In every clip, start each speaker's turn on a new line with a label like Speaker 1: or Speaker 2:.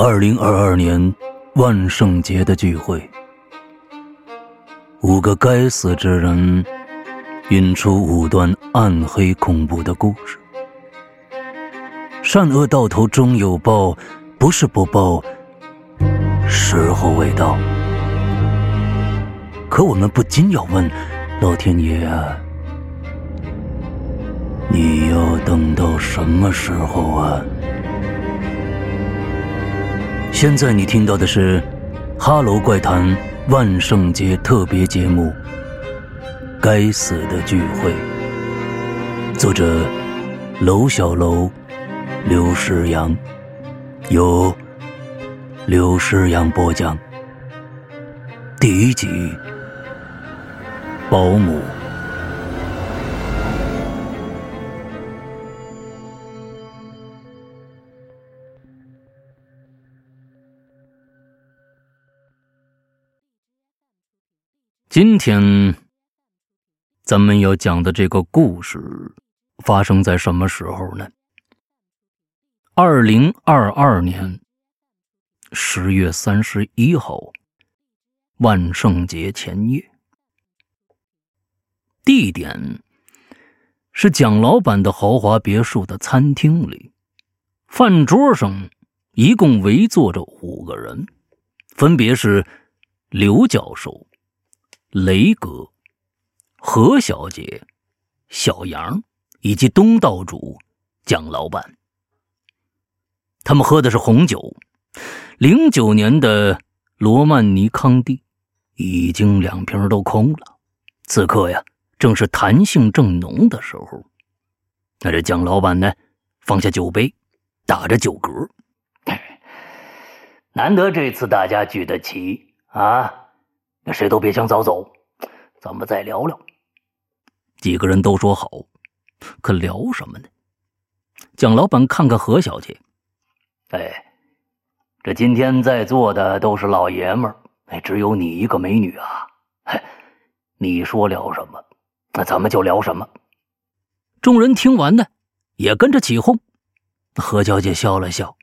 Speaker 1: 二零二二年万圣节的聚会，五个该死之人引出五段暗黑恐怖的故事。善恶到头终有报，不是不报，时候未到。可我们不禁要问：老天爷，你要等到什么时候啊？现在你听到的是《哈喽怪谈》万圣节特别节目《该死的聚会》，作者楼小楼、刘诗阳，由刘诗阳播讲。第一集，保姆。今天咱们要讲的这个故事发生在什么时候呢？二零二二年十月三十一号，万圣节前夜，地点是蒋老板的豪华别墅的餐厅里，饭桌上一共围坐着五个人，分别是刘教授。雷哥、何小姐、小杨以及东道主蒋老板，他们喝的是红酒，零九年的罗曼尼康帝，已经两瓶都空了。此刻呀，正是弹性正浓的时候。那这蒋老板呢，放下酒杯，打着酒嗝，难得这次大家聚得齐啊。谁都别想早走，咱们再聊聊。几个人都说好，可聊什么呢？蒋老板看看何小姐，哎，这今天在座的都是老爷们儿，哎，只有你一个美女啊。你说聊什么，那咱们就聊什么。众人听完呢，也跟着起哄。何小姐笑了笑，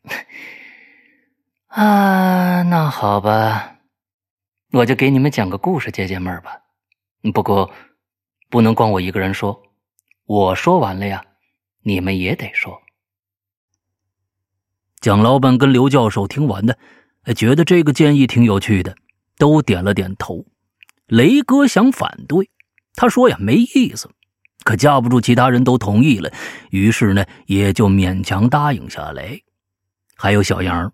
Speaker 2: 啊，那好吧。我就给你们讲个故事解解闷儿吧，不过不能光我一个人说，我说完了呀，你们也得说。
Speaker 1: 蒋老板跟刘教授听完的，觉得这个建议挺有趣的，都点了点头。雷哥想反对，他说呀没意思，可架不住其他人都同意了，于是呢也就勉强答应下来。还有小杨，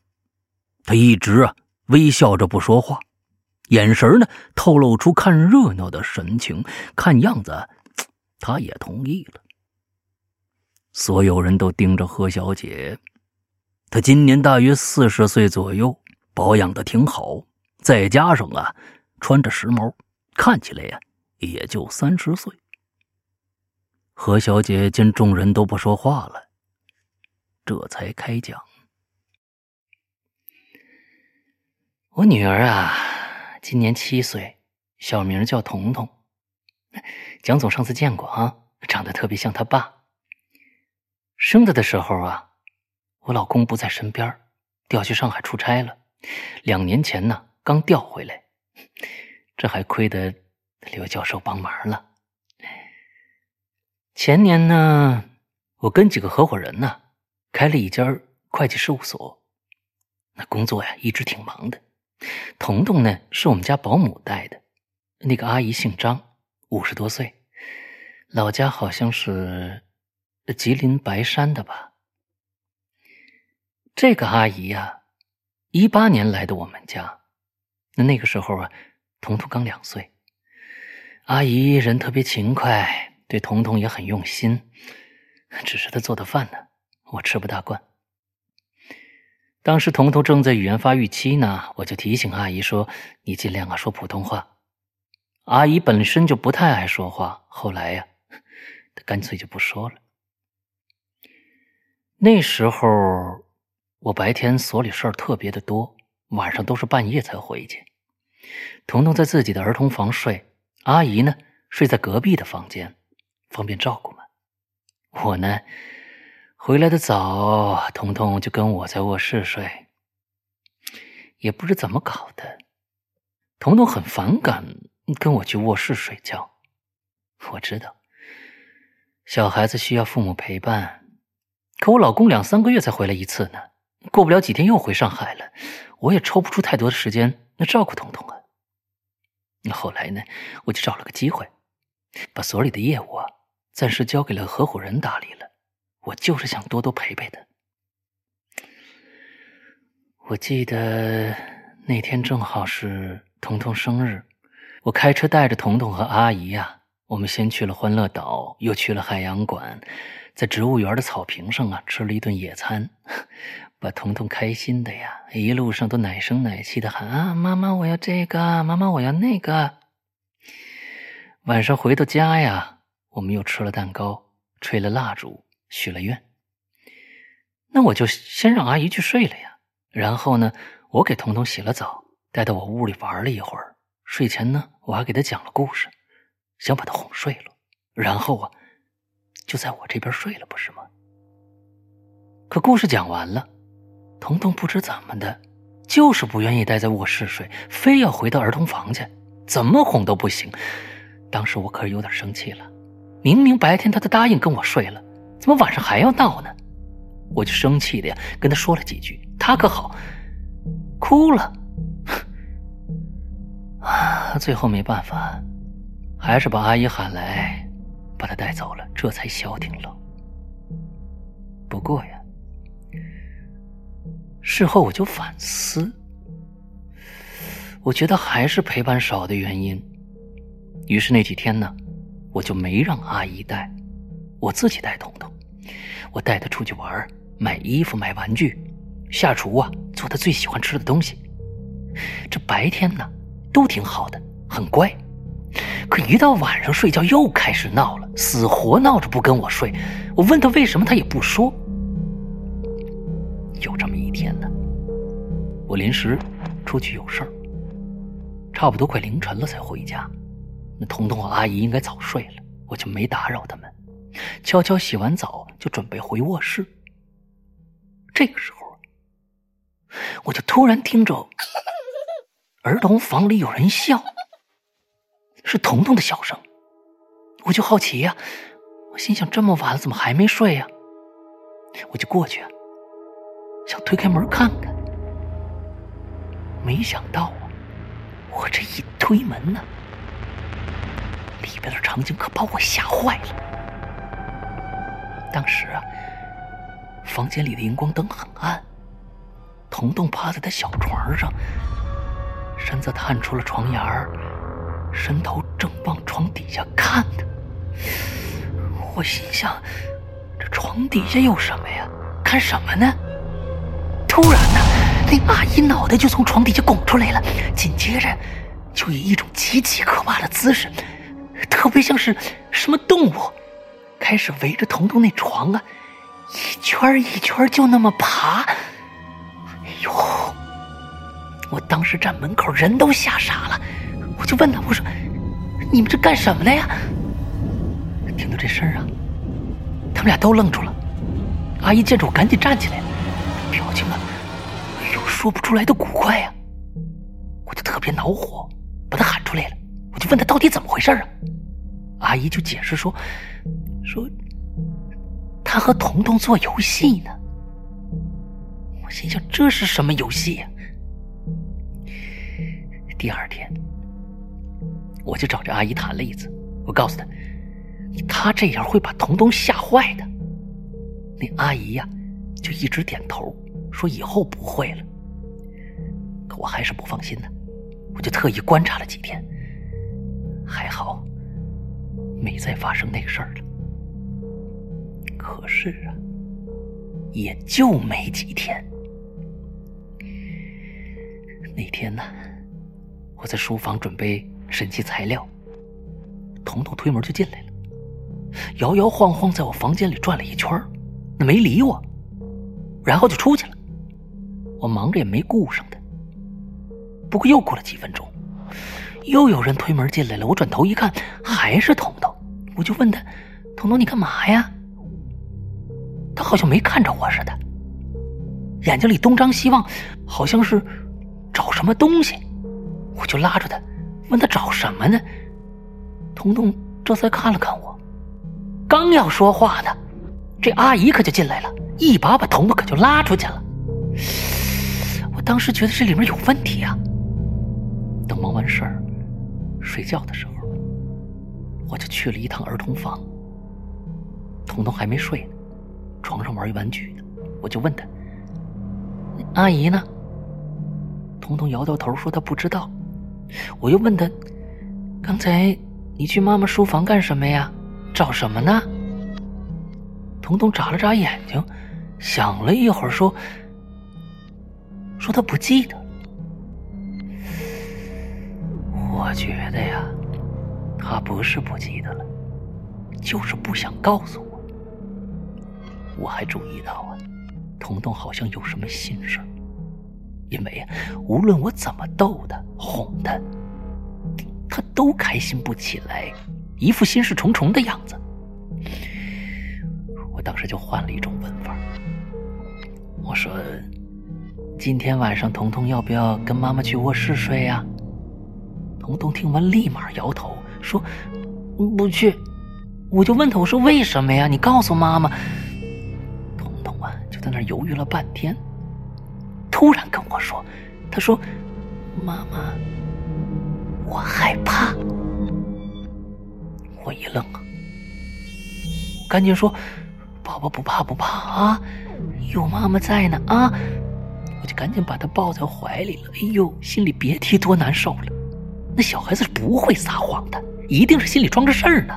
Speaker 1: 他一直啊微笑着不说话。眼神呢，透露出看热闹的神情。看样子，他也同意了。所有人都盯着何小姐，她今年大约四十岁左右，保养的挺好，再加上啊，穿着时髦，看起来呀，也就三十岁。何小姐见众人都不说话了，这才开讲：“
Speaker 2: 我女儿啊。”今年七岁，小名叫彤彤。蒋总上次见过啊，长得特别像他爸。生他的时候啊，我老公不在身边，调去上海出差了。两年前呢，刚调回来，这还亏得刘教授帮忙了。前年呢，我跟几个合伙人呢，开了一家会计事务所，那工作呀，一直挺忙的。彤彤呢，是我们家保姆带的。那个阿姨姓张，五十多岁，老家好像是吉林白山的吧。这个阿姨呀，一八年来的我们家，那那个时候啊，彤彤刚两岁。阿姨人特别勤快，对彤彤也很用心，只是她做的饭呢，我吃不大惯。当时彤彤正在语言发育期呢，我就提醒阿姨说：“你尽量啊说普通话。”阿姨本身就不太爱说话，后来呀，干脆就不说了。那时候我白天所里事儿特别的多，晚上都是半夜才回去。彤彤在自己的儿童房睡，阿姨呢睡在隔壁的房间，方便照顾嘛。我呢。回来的早，彤彤就跟我在卧室睡。也不知怎么搞的，彤彤很反感跟我去卧室睡觉。我知道，小孩子需要父母陪伴，可我老公两三个月才回来一次呢，过不了几天又回上海了，我也抽不出太多的时间那照顾彤彤啊。那后来呢，我就找了个机会，把所里的业务啊暂时交给了合伙人打理了。我就是想多多陪陪他。我记得那天正好是彤彤生日，我开车带着彤彤和阿姨呀，我们先去了欢乐岛，又去了海洋馆，在植物园的草坪上啊吃了一顿野餐，把彤彤开心的呀，一路上都奶声奶气的喊啊妈妈我要这个，妈妈我要那个。晚上回到家呀，我们又吃了蛋糕，吹了蜡烛。许了愿，那我就先让阿姨去睡了呀。然后呢，我给彤彤洗了澡，带到我屋里玩了一会儿。睡前呢，我还给她讲了故事，想把她哄睡了。然后啊，就在我这边睡了，不是吗？可故事讲完了，彤彤不知怎么的，就是不愿意待在卧室睡，非要回到儿童房去，怎么哄都不行。当时我可是有点生气了，明明白天她都答应跟我睡了。怎么晚上还要闹呢？我就生气的呀，跟他说了几句，他可好，哭了。啊，最后没办法，还是把阿姨喊来，把他带走了，这才消停了。不过呀，事后我就反思，我觉得还是陪伴少的原因。于是那几天呢，我就没让阿姨带。我自己带彤彤，我带他出去玩，买衣服、买玩具，下厨啊，做他最喜欢吃的东西。这白天呢，都挺好的，很乖。可一到晚上睡觉，又开始闹了，死活闹着不跟我睡。我问他为什么，他也不说。有这么一天呢，我临时出去有事儿，差不多快凌晨了才回家。那彤彤和阿姨应该早睡了，我就没打扰他们。悄悄洗完澡，就准备回卧室。这个时候，我就突然听着 儿童房里有人笑，是彤彤的笑声。我就好奇呀，我心想这么晚了，怎么还没睡呀？我就过去，想推开门看看。没想到啊，我这一推门呢，里边的场景可把我吓坏了。当时啊，房间里的荧光灯很暗，彤彤趴在他小床上，身子探出了床沿儿，伸头正往床底下看呢。我心想，这床底下有什么呀？看什么呢？突然呢，那阿姨脑袋就从床底下拱出来了，紧接着就以一种极其可怕的姿势，特别像是什么动物。开始围着彤彤那床啊，一圈一圈就那么爬。哎呦！我当时站门口，人都吓傻了。我就问他：“我说，你们这干什么呢呀？”听到这声啊，他们俩都愣住了。阿姨见着我，赶紧站起来，表情啊，有说不出来的古怪呀。我就特别恼火，把他喊出来了。我就问他到底怎么回事啊？阿姨就解释说。说他和彤彤做游戏呢，我心想这是什么游戏呀？第二天，我就找这阿姨谈了一次，我告诉她，她这样会把彤彤吓坏的。那阿姨呀，就一直点头，说以后不会了。可我还是不放心呢，我就特意观察了几天，还好，没再发生那个事儿了。可是啊，也就没几天。那天呢，我在书房准备审计材料，彤彤推门就进来了，摇摇晃晃在我房间里转了一圈，那没理我，然后就出去了。我忙着也没顾上他。不过又过了几分钟，又有人推门进来了。我转头一看，还是彤彤，我就问他：“彤彤，你干嘛呀？”好像没看着我似的，眼睛里东张西望，好像是找什么东西，我就拉住他，问他找什么呢？彤彤这才看了看我，刚要说话呢，这阿姨可就进来了，一把把彤彤可就拉出去了。我当时觉得这里面有问题啊。等忙完事儿，睡觉的时候，我就去了一趟儿童房。彤彤还没睡呢，床上玩一玩具呢，我就问他：“阿姨呢？”彤彤摇摇头说：“他不知道。”我又问他：“刚才你去妈妈书房干什么呀？找什么呢？”彤彤眨了眨眼睛，想了一会儿说：“说他不记得。”我觉得呀，他不是不记得了，就是不想告诉我。我还注意到啊，彤彤好像有什么心事。因为，无论我怎么逗他、哄他，他都开心不起来，一副心事重重的样子。我当时就换了一种问法，我说：“今天晚上彤彤要不要跟妈妈去卧室睡呀？”彤彤听完立马摇头说：“不去。”我就问他：“我说为什么呀？你告诉妈妈。”在那犹豫了半天。突然跟我说：“他说，妈妈，我害怕。”我一愣啊，赶紧说：“宝宝不怕不怕啊，有妈妈在呢啊！”我就赶紧把他抱在怀里了。哎呦，心里别提多难受了。那小孩子是不会撒谎的，一定是心里装着事儿呢。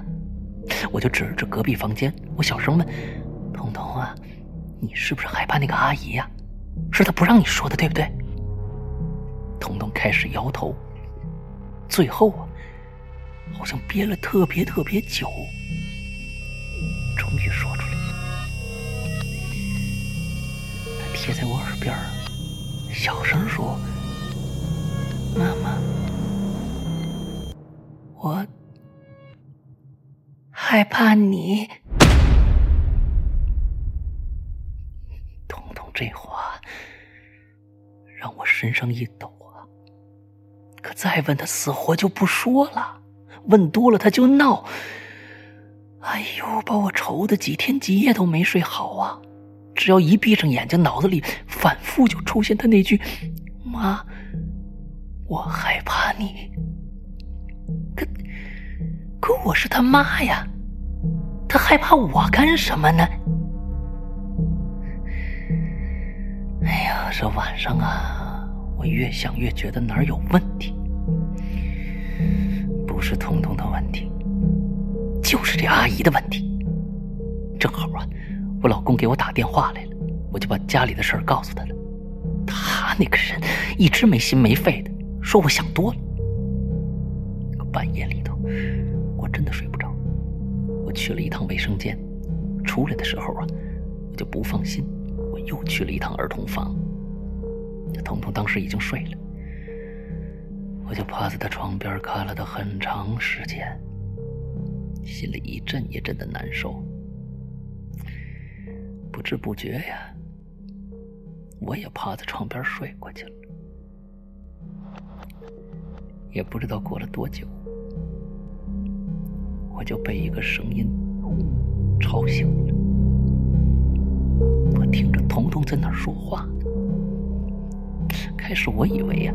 Speaker 2: 我就指着隔壁房间，我小声问：“彤彤啊，你是不是害怕那个阿姨呀？”是她不让你说的，对不对？彤彤开始摇头，最后啊，好像憋了特别特别久，终于说出来。他贴在我耳边，小声说：“妈妈，我害怕你。”彤彤这话。让我身上一抖啊！可再问他，死活就不说了。问多了他就闹。哎呦，把我愁的几天几夜都没睡好啊！只要一闭上眼睛，脑子里反复就出现他那句：“妈，我害怕你。”可可我是他妈呀，他害怕我干什么呢？这晚上啊，我越想越觉得哪儿有问题。不是彤彤的问题，就是这阿姨的问题。正好啊，我老公给我打电话来了，我就把家里的事儿告诉他了。他那个人一直没心没肺的，说我想多了。半夜里头，我真的睡不着。我去了一趟卫生间，出来的时候啊，我就不放心。我又去了一趟儿童房，彤彤当时已经睡了，我就趴在他床边看了他很长时间，心里一阵一阵的难受。不知不觉呀，我也趴在床边睡过去了。也不知道过了多久，我就被一个声音吵醒了。我听着彤彤在那说话。开始我以为呀，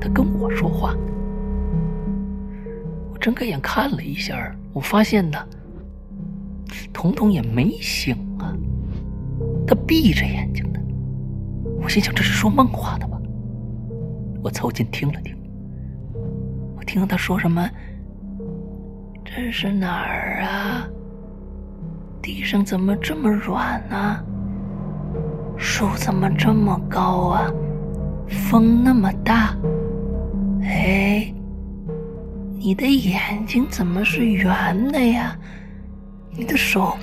Speaker 2: 他跟我说话。我睁开眼看了一下，我发现呢，彤彤也没醒啊，他闭着眼睛的。我心想这是说梦话的吧？我凑近听了听，我听他说什么：“这是哪儿啊？”地上怎么这么软呢？树怎么这么高啊？风那么大。哎，你的眼睛怎么是圆的呀？你的手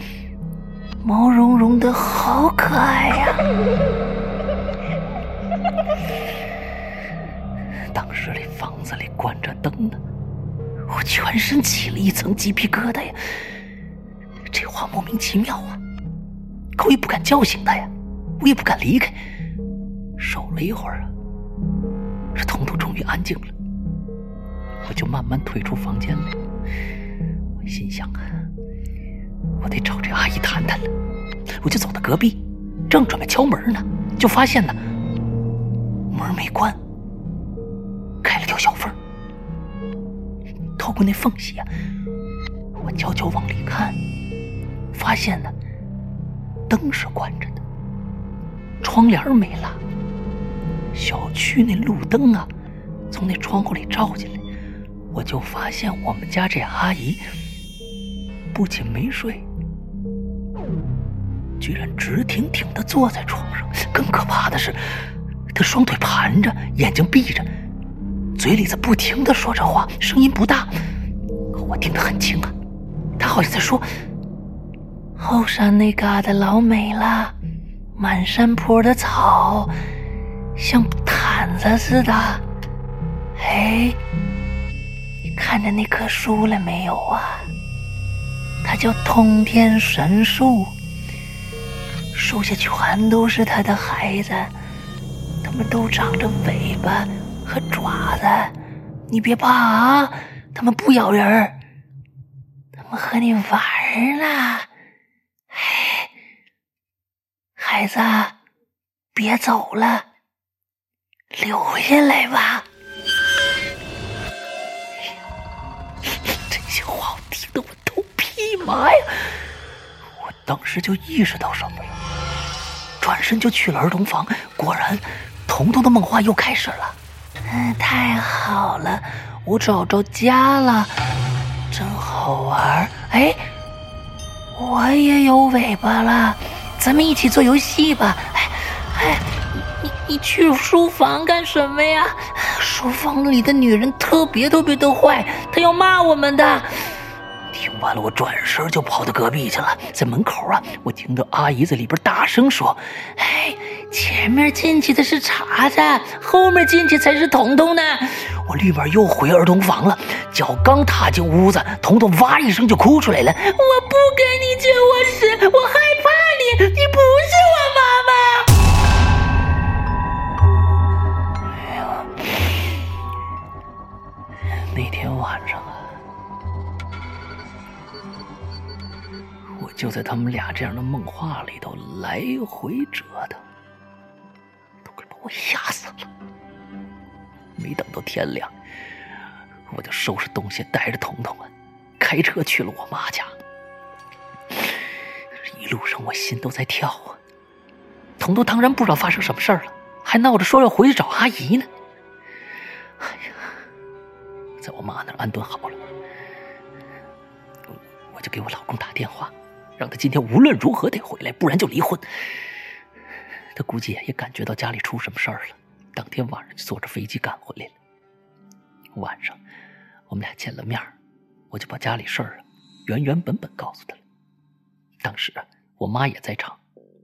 Speaker 2: 毛茸茸的，好可爱呀！当时里房子里关着灯呢，我全身起了一层鸡皮疙瘩呀。这话莫名其妙啊！可我也不敢叫醒他呀，我也不敢离开。守了一会儿啊，这彤彤终于安静了，我就慢慢退出房间来。我心想，我得找这阿姨谈谈了。我就走到隔壁，正准备敲门呢，就发现呢，门没关，开了条小缝。透过那缝隙啊，我悄悄往里看，发现呢，灯是关着的，窗帘没拉。小区那路灯啊，从那窗户里照进来，我就发现我们家这阿姨不仅没睡，居然直挺挺的坐在床上。更可怕的是，她双腿盘着，眼睛闭着，嘴里在不停的说着话，声音不大，可我听得很清啊。她好像在说：“后山那嘎达老美了，满山坡的草。”像毯子似的，哎，你看着那棵树了没有啊？它叫通天神树，树下全都是它的孩子，它们都长着尾巴和爪子。你别怕啊，它们不咬人，它们和你玩呢。哎，孩子，别走了。留下来吧！这些话我听得我头皮麻呀！我当时就意识到什么了，转身就去了儿童房。果然，彤彤的梦话又开始了。嗯，太好了，我找着家了，真好玩。哎，我也有尾巴了，咱们一起做游戏吧。哎，哎。你去书房干什么呀？书房里的女人特别特别的坏，她要骂我们的。听完了，我转身就跑到隔壁去了。在门口啊，我听到阿姨在里边大声说：“哎，前面进去的是茶子，后面进去才是彤彤呢。”我立马又回儿童房了。脚刚踏进屋子，彤彤哇一声就哭出来了：“我不跟你进卧室，我害怕你，你不是我妈就在他们俩这样的梦话里头来回折腾，都快把我吓死了。没等到天亮，我就收拾东西，带着彤彤啊，开车去了我妈家。一路上我心都在跳啊，彤彤当然不知道发生什么事儿了，还闹着说要回去找阿姨呢。哎呀！在我妈那儿安顿好了，我就给我老公打电话，让他今天无论如何得回来，不然就离婚。他估计也感觉到家里出什么事儿了，当天晚上就坐着飞机赶回来了。晚上我们俩见了面，我就把家里事儿原原本本告诉他了。当时啊我妈也在场，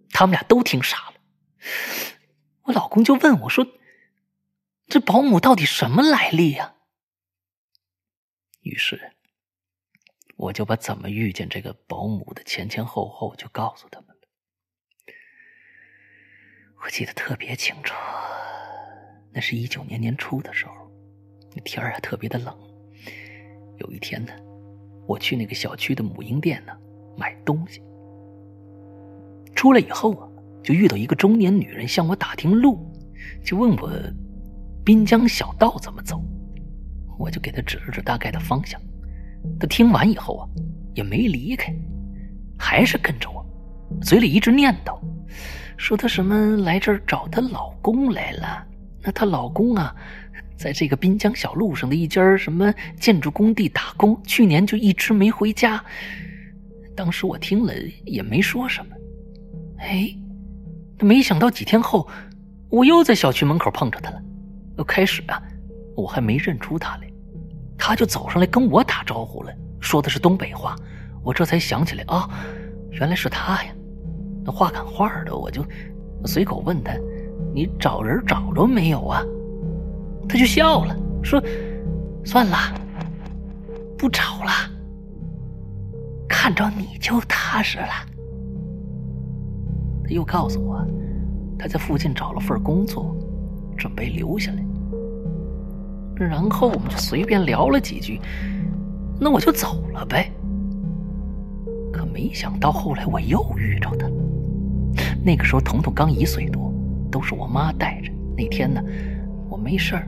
Speaker 2: 他们俩都听傻了。我老公就问我说：“这保姆到底什么来历呀？”于是，我就把怎么遇见这个保姆的前前后后就告诉他们了。我记得特别清楚，那是一九年年初的时候，那天儿啊特别的冷。有一天呢，我去那个小区的母婴店呢买东西，出来以后啊，就遇到一个中年女人向我打听路，就问我滨江小道怎么走。我就给她指了指大概的方向，他听完以后啊，也没离开，还是跟着我，嘴里一直念叨，说她什么来这儿找她老公来了。那她老公啊，在这个滨江小路上的一家什么建筑工地打工，去年就一直没回家。当时我听了也没说什么，哎，没想到几天后，我又在小区门口碰着他了。开始啊。我还没认出他来，他就走上来跟我打招呼了，说的是东北话。我这才想起来啊，原来是他呀。那话赶话的，我就随口问他：“你找人找着没有啊？”他就笑了，说：“算了，不找了。看着你就踏实了。”他又告诉我，他在附近找了份工作，准备留下来。然后我们就随便聊了几句，那我就走了呗。可没想到后来我又遇着他。那个时候彤彤刚一岁多，都是我妈带着。那天呢，我没事儿，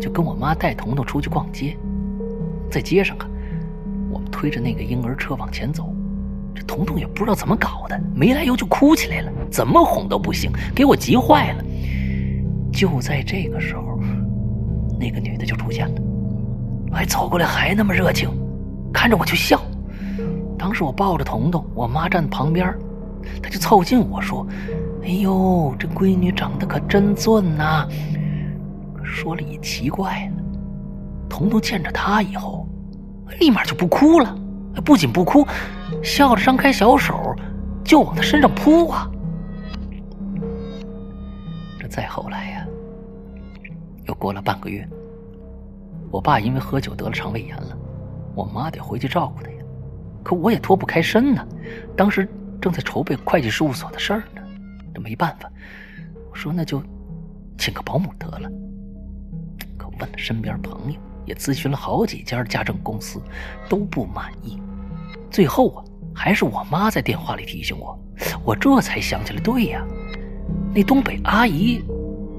Speaker 2: 就跟我妈带彤彤出去逛街。在街上啊，我们推着那个婴儿车往前走，这彤彤也不知道怎么搞的，没来由就哭起来了，怎么哄都不行，给我急坏了。就在这个时候，那个女的就出现了，还走过来，还那么热情，看着我就笑。当时我抱着彤彤，我妈站旁边，她就凑近我说：“哎呦，这闺女长得可真俊呐！”说了也奇怪，彤彤见着她以后，立马就不哭了，不仅不哭，笑着张开小手就往她身上扑啊。这再后来，又过了半个月，我爸因为喝酒得了肠胃炎了，我妈得回去照顾他呀。可我也脱不开身呢，当时正在筹备会计事务所的事儿呢，这没办法，我说那就请个保姆得了。可问了身边朋友，也咨询了好几家家政公司，都不满意。最后啊，还是我妈在电话里提醒我，我这才想起来，对呀，那东北阿姨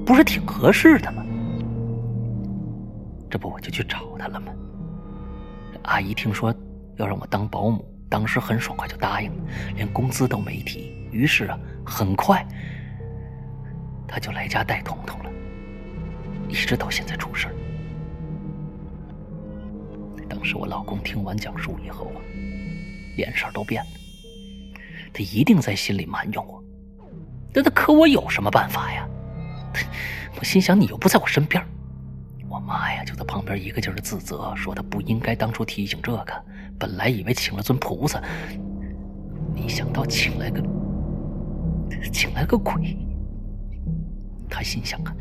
Speaker 2: 不是挺合适的吗？这不我就去找她了吗？阿姨听说。要让我当保姆，当时很爽快就答应了，连工资都没提。于是啊，很快他就来家带彤彤了，一直到现在出事当时我老公听完讲述以后啊，脸色都变了，他一定在心里埋怨我。那他可我有什么办法呀？我心想，你又不在我身边。妈呀，就在旁边一个劲儿的自责，说她不应该当初提醒这个。本来以为请了尊菩萨，没想到请来个请来个鬼。他心想啊，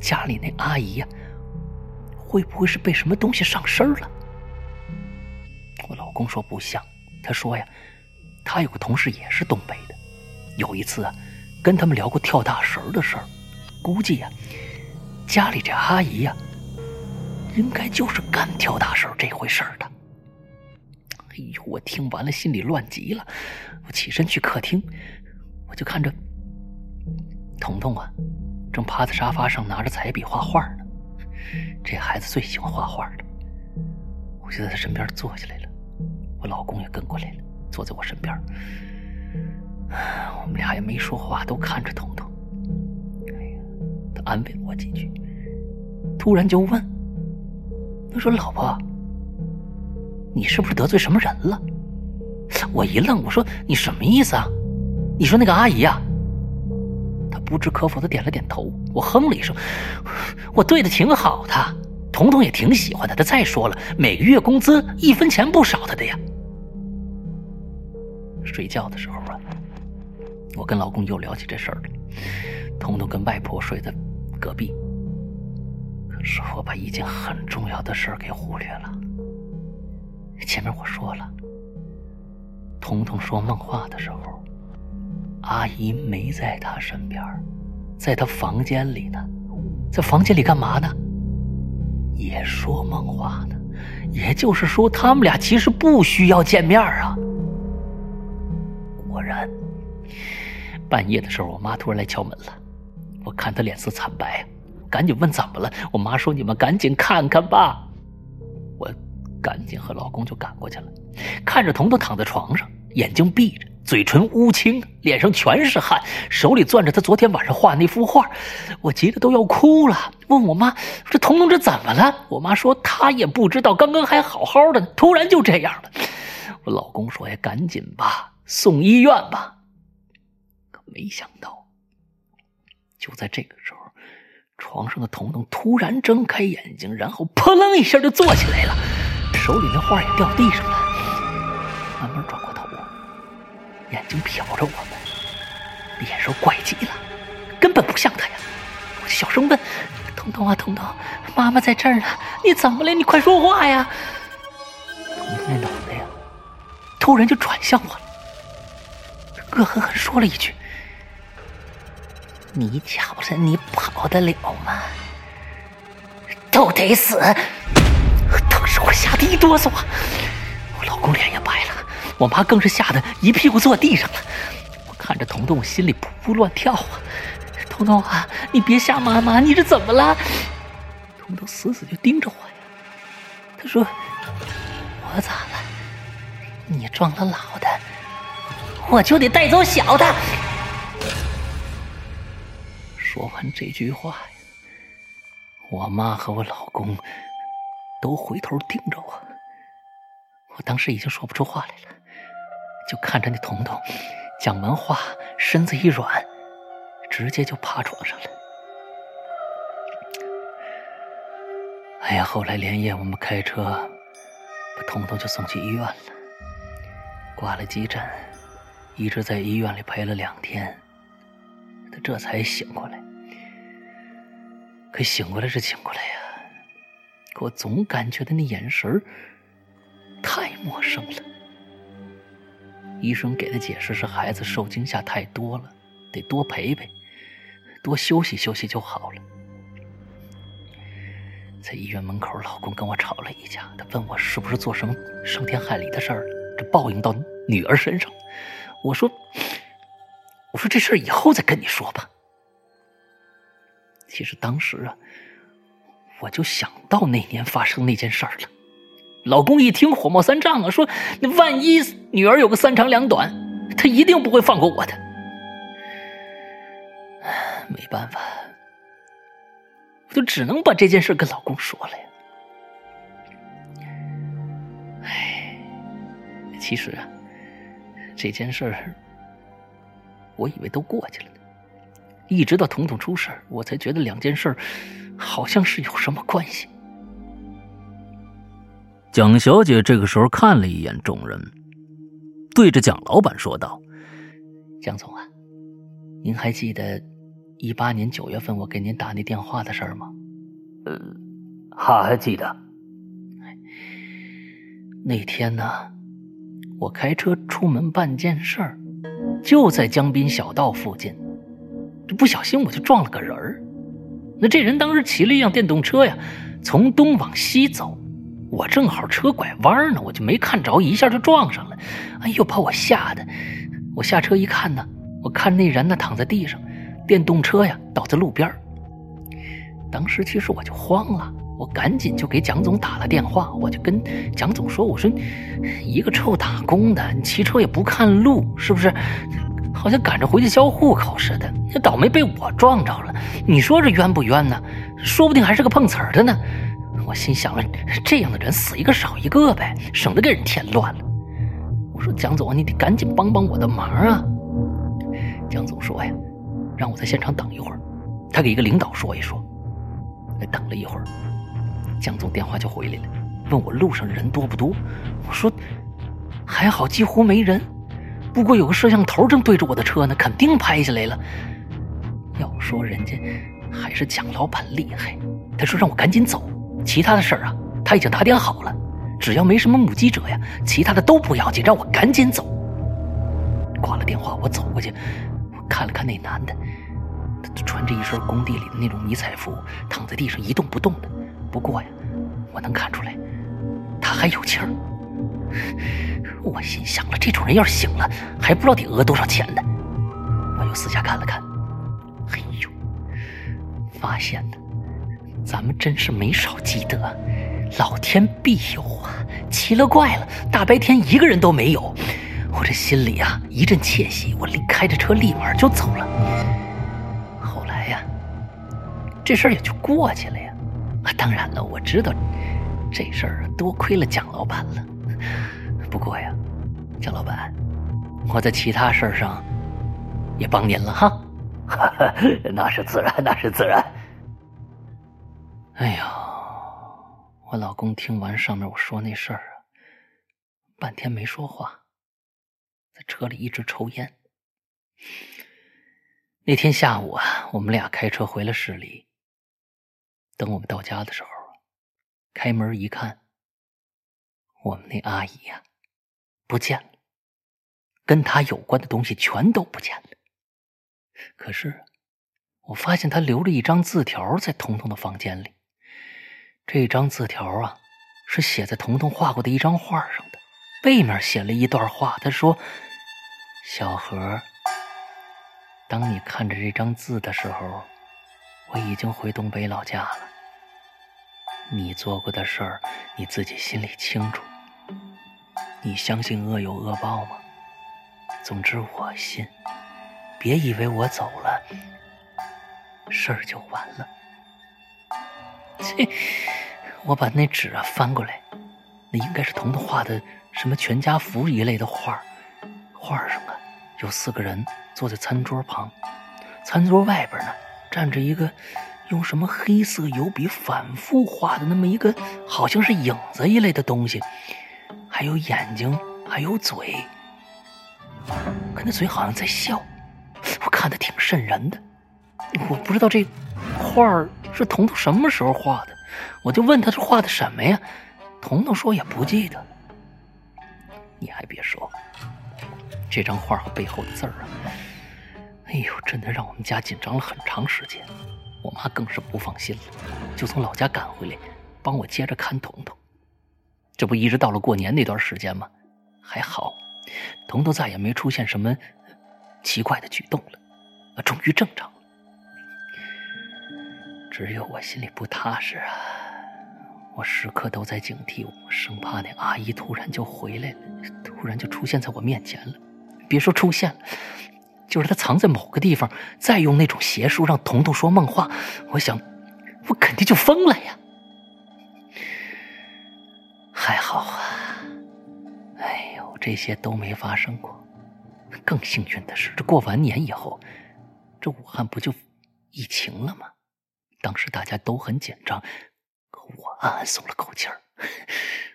Speaker 2: 家里那阿姨呀，会不会是被什么东西上身了？我老公说不像，他说呀，他有个同事也是东北的，有一次啊，跟他们聊过跳大神的事儿，估计呀，家里这阿姨呀，应该就是干跳大神这回事儿的。哎呦！我听完了，心里乱极了。我起身去客厅，我就看着彤彤啊，正趴在沙发上拿着彩笔画画呢。这孩子最喜欢画画了。我就在他身边坐下来了，我老公也跟过来了，坐在我身边。我们俩也没说话，都看着彤彤。哎呀，他安慰了我几句，突然就问：“他说，老婆。”你是不是得罪什么人了？我一愣，我说你什么意思啊？你说那个阿姨啊？她不知可否的点了点头。我哼了一声，我对的挺好的，彤彤也挺喜欢的。他再说了，每个月工资一分钱不少他的呀。睡觉的时候啊，我跟老公又聊起这事儿了。彤彤跟外婆睡在隔壁，是我把一件很重要的事给忽略了。前面我说了，彤彤说梦话的时候，阿姨没在她身边，在她房间里呢，在房间里干嘛呢？也说梦话呢。也就是说，他们俩其实不需要见面啊。果然，半夜的时候，我妈突然来敲门了，我看她脸色惨白，赶紧问怎么了。我妈说：“你们赶紧看看吧。”我。赶紧和老公就赶过去了，看着彤彤躺在床上，眼睛闭着，嘴唇乌青，脸上全是汗，手里攥着他昨天晚上画那幅画，我急得都要哭了。问我妈：“这彤彤这怎么了？”我妈说：“她也不知道，刚刚还好好的，突然就这样了。”我老公说：“呀，赶紧吧，送医院吧。”可没想到，就在这个时候，床上的彤彤突然睁开眼睛，然后扑棱一下就坐起来了。手里那画也掉地上了，慢慢转过头，眼睛瞟着我们，脸色怪极了，根本不像他呀！我小声问：“彤彤啊，彤彤，妈妈在这儿呢，你怎么了？你快说话呀！”彤彤那脑袋呀，突然就转向我了，恶狠狠说了一句：“你瞧着你跑得了吗？”都得死！当时我吓得一哆嗦，我老公脸也白了，我妈更是吓得一屁股坐地上了。我看着彤彤，我心里噗噗乱跳啊！彤彤啊，你别吓妈妈，你这怎么了？彤彤死死就盯着我呀，他说：“我咋了？你撞了老的，我就得带走小的。”说完这句话呀，我妈和我老公都回头盯着我。我当时已经说不出话来了，就看着那彤彤讲完话，身子一软，直接就趴床上了。哎呀，后来连夜我们开车把彤彤就送去医院了，挂了急诊，一直在医院里陪了两天，他这才醒过来。可醒过来是醒过来呀，可我总感觉他那眼神太陌生了。医生给的解释是孩子受惊吓太多了，得多陪陪，多休息休息就好了。在医院门口，老公跟我吵了一架，他问我是不是做什么伤天害理的事儿了，这报应到女儿身上。我说，我说这事儿以后再跟你说吧。其实当时啊，我就想到那年发生那件事儿了。老公一听火冒三丈啊，说：“那万一女儿有个三长两短，他一定不会放过我的。”没办法，我就只能把这件事跟老公说了呀。哎，其实啊，这件事儿，我以为都过去了。一直到彤彤出事我才觉得两件事好像是有什么关系。
Speaker 1: 蒋小姐这个时候看了一眼众人，对着蒋老板说道：“
Speaker 2: 蒋总啊，您还记得一八年九月份我给您打那电话的事儿吗？”“
Speaker 1: 呃，还记得。”“
Speaker 2: 那天呢，我开车出门办件事儿，就在江滨小道附近。”这不小心我就撞了个人儿，那这人当时骑了一辆电动车呀，从东往西走，我正好车拐弯呢，我就没看着，一下就撞上了，哎呦，把我吓得，我下车一看呢，我看那人呢躺在地上，电动车呀倒在路边当时其实我就慌了，我赶紧就给蒋总打了电话，我就跟蒋总说，我说一个臭打工的，你骑车也不看路，是不是？好像赶着回去交户口似的，那倒霉被我撞着了。你说这冤不冤呢？说不定还是个碰瓷儿的呢。我心想了，这样的人死一个少一个呗，省得给人添乱了。我说蒋总，你得赶紧帮帮我的忙啊！蒋总说呀，让我在现场等一会儿，他给一个领导说一说。等了一会儿，蒋总电话就回来了，问我路上人多不多。我说还好，几乎没人。不过有个摄像头正对着我的车呢，肯定拍下来了。要说人家还是蒋老板厉害，他说让我赶紧走，其他的事儿啊他已经打点好了，只要没什么目击者呀，其他的都不要紧，让我赶紧走。挂了电话，我走过去，我看了看那男的，他穿着一身工地里的那种迷彩服，躺在地上一动不动的。不过呀，我能看出来，他还有气儿。我心想了，这种人要是醒了，还不知道得讹多少钱呢。我又四下看了看，哎呦，发现呢，咱们真是没少积德，老天庇佑啊！奇了怪了，大白天一个人都没有，我这心里啊一阵窃喜，我立开着车立马就走了。后来呀，这事儿也就过去了呀。啊，当然了，我知道这事儿多亏了蒋老板了。不过呀，蒋老板，我在其他事儿上也帮您了哈。
Speaker 1: 那是自然，那是自然。
Speaker 2: 哎呦，我老公听完上面我说那事儿啊，半天没说话，在车里一直抽烟。那天下午啊，我们俩开车回了市里。等我们到家的时候，开门一看，我们那阿姨呀。不见了，跟她有关的东西全都不见了。可是，我发现她留了一张字条在彤彤的房间里，这张字条啊，是写在彤彤画过的一张画上的，背面写了一段话。他说：“小何，当你看着这张字的时候，我已经回东北老家了。你做过的事儿，你自己心里清楚。你相信恶有恶报吗？总之，我信。别以为我走了，事儿就完了。”切！我把那纸啊翻过来，那应该是彤彤画的什么全家福一类的画画上啊有四个人坐在餐桌旁，餐桌外边呢站着一个用什么黑色油笔反复画的那么一个好像是影子一类的东西，还有眼睛，还有嘴，可那嘴好像在笑，我看的挺瘆人的。我不知道这画是彤彤什么时候画的，我就问他是画的什么呀？彤彤说也不记得。你还别说，这张画和背后的字儿啊，哎呦，真的让我们家紧张了很长时间。我妈更是不放心了，就从老家赶回来，帮我接着看彤彤。这不一直到了过年那段时间吗？还好，彤彤再也没出现什么奇怪的举动了，啊终于正常了。只有我心里不踏实啊！我时刻都在警惕，我生怕那阿姨突然就回来了，突然就出现在我面前了。别说出现了，就是她藏在某个地方，再用那种邪术让彤彤说梦话，我想，我肯定就疯了呀！还好啊，哎呦，这些都没发生过。更幸运的是，这过完年以后，这武汉不就疫情了吗？当时大家都很紧张，可我暗暗松了口气儿。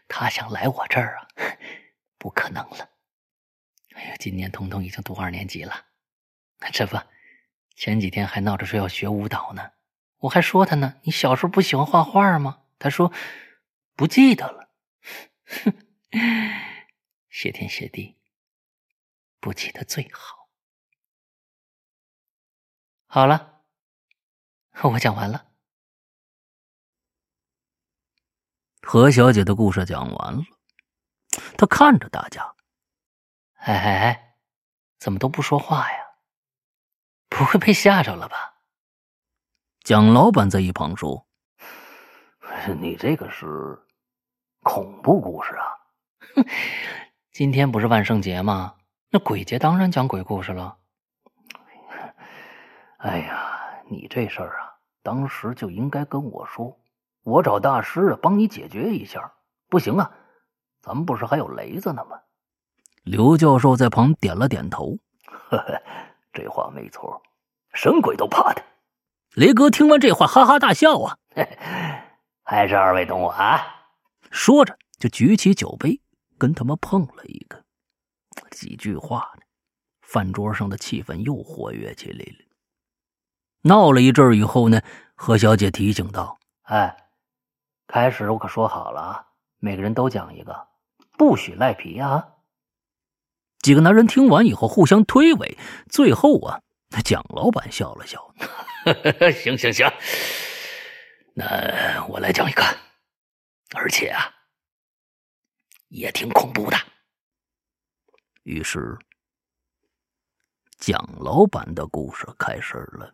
Speaker 2: 他想来我这儿啊，不可能了。哎呀，今年彤彤已经读二年级了，这不，前几天还闹着说要学舞蹈呢。我还说他呢，你小时候不喜欢画画吗？他说不记得了。谢天谢地，不记得最好。好了。我讲完了。
Speaker 1: 何小姐的故事讲完了，她看着大家，
Speaker 2: 哎哎哎，怎么都不说话呀？不会被吓着了吧？
Speaker 1: 蒋老板在一旁说：“
Speaker 3: 你这个是恐怖故事啊！
Speaker 2: 哼，今天不是万圣节吗？那鬼节当然讲鬼故事了。
Speaker 3: 哎呀！”你这事儿啊，当时就应该跟我说，我找大师啊帮你解决一下。不行啊，咱们不是还有雷子呢吗？
Speaker 1: 刘教授在旁点了点头，
Speaker 3: 呵呵，这话没错，神鬼都怕他。
Speaker 1: 雷哥听完这话，哈哈大笑啊，
Speaker 3: 还是二位懂我啊？
Speaker 1: 说着就举起酒杯跟他们碰了一个。几句话呢，饭桌上的气氛又活跃起来了。闹了一阵以后呢，何小姐提醒道：“
Speaker 3: 哎，开始我可说好了啊，每个人都讲一个，不许赖皮啊。”
Speaker 1: 几个男人听完以后互相推诿，最后啊，那蒋老板笑了笑：“
Speaker 3: 行行行，那我来讲一个，而且啊，也挺恐怖的。”
Speaker 1: 于是，蒋老板的故事开始了。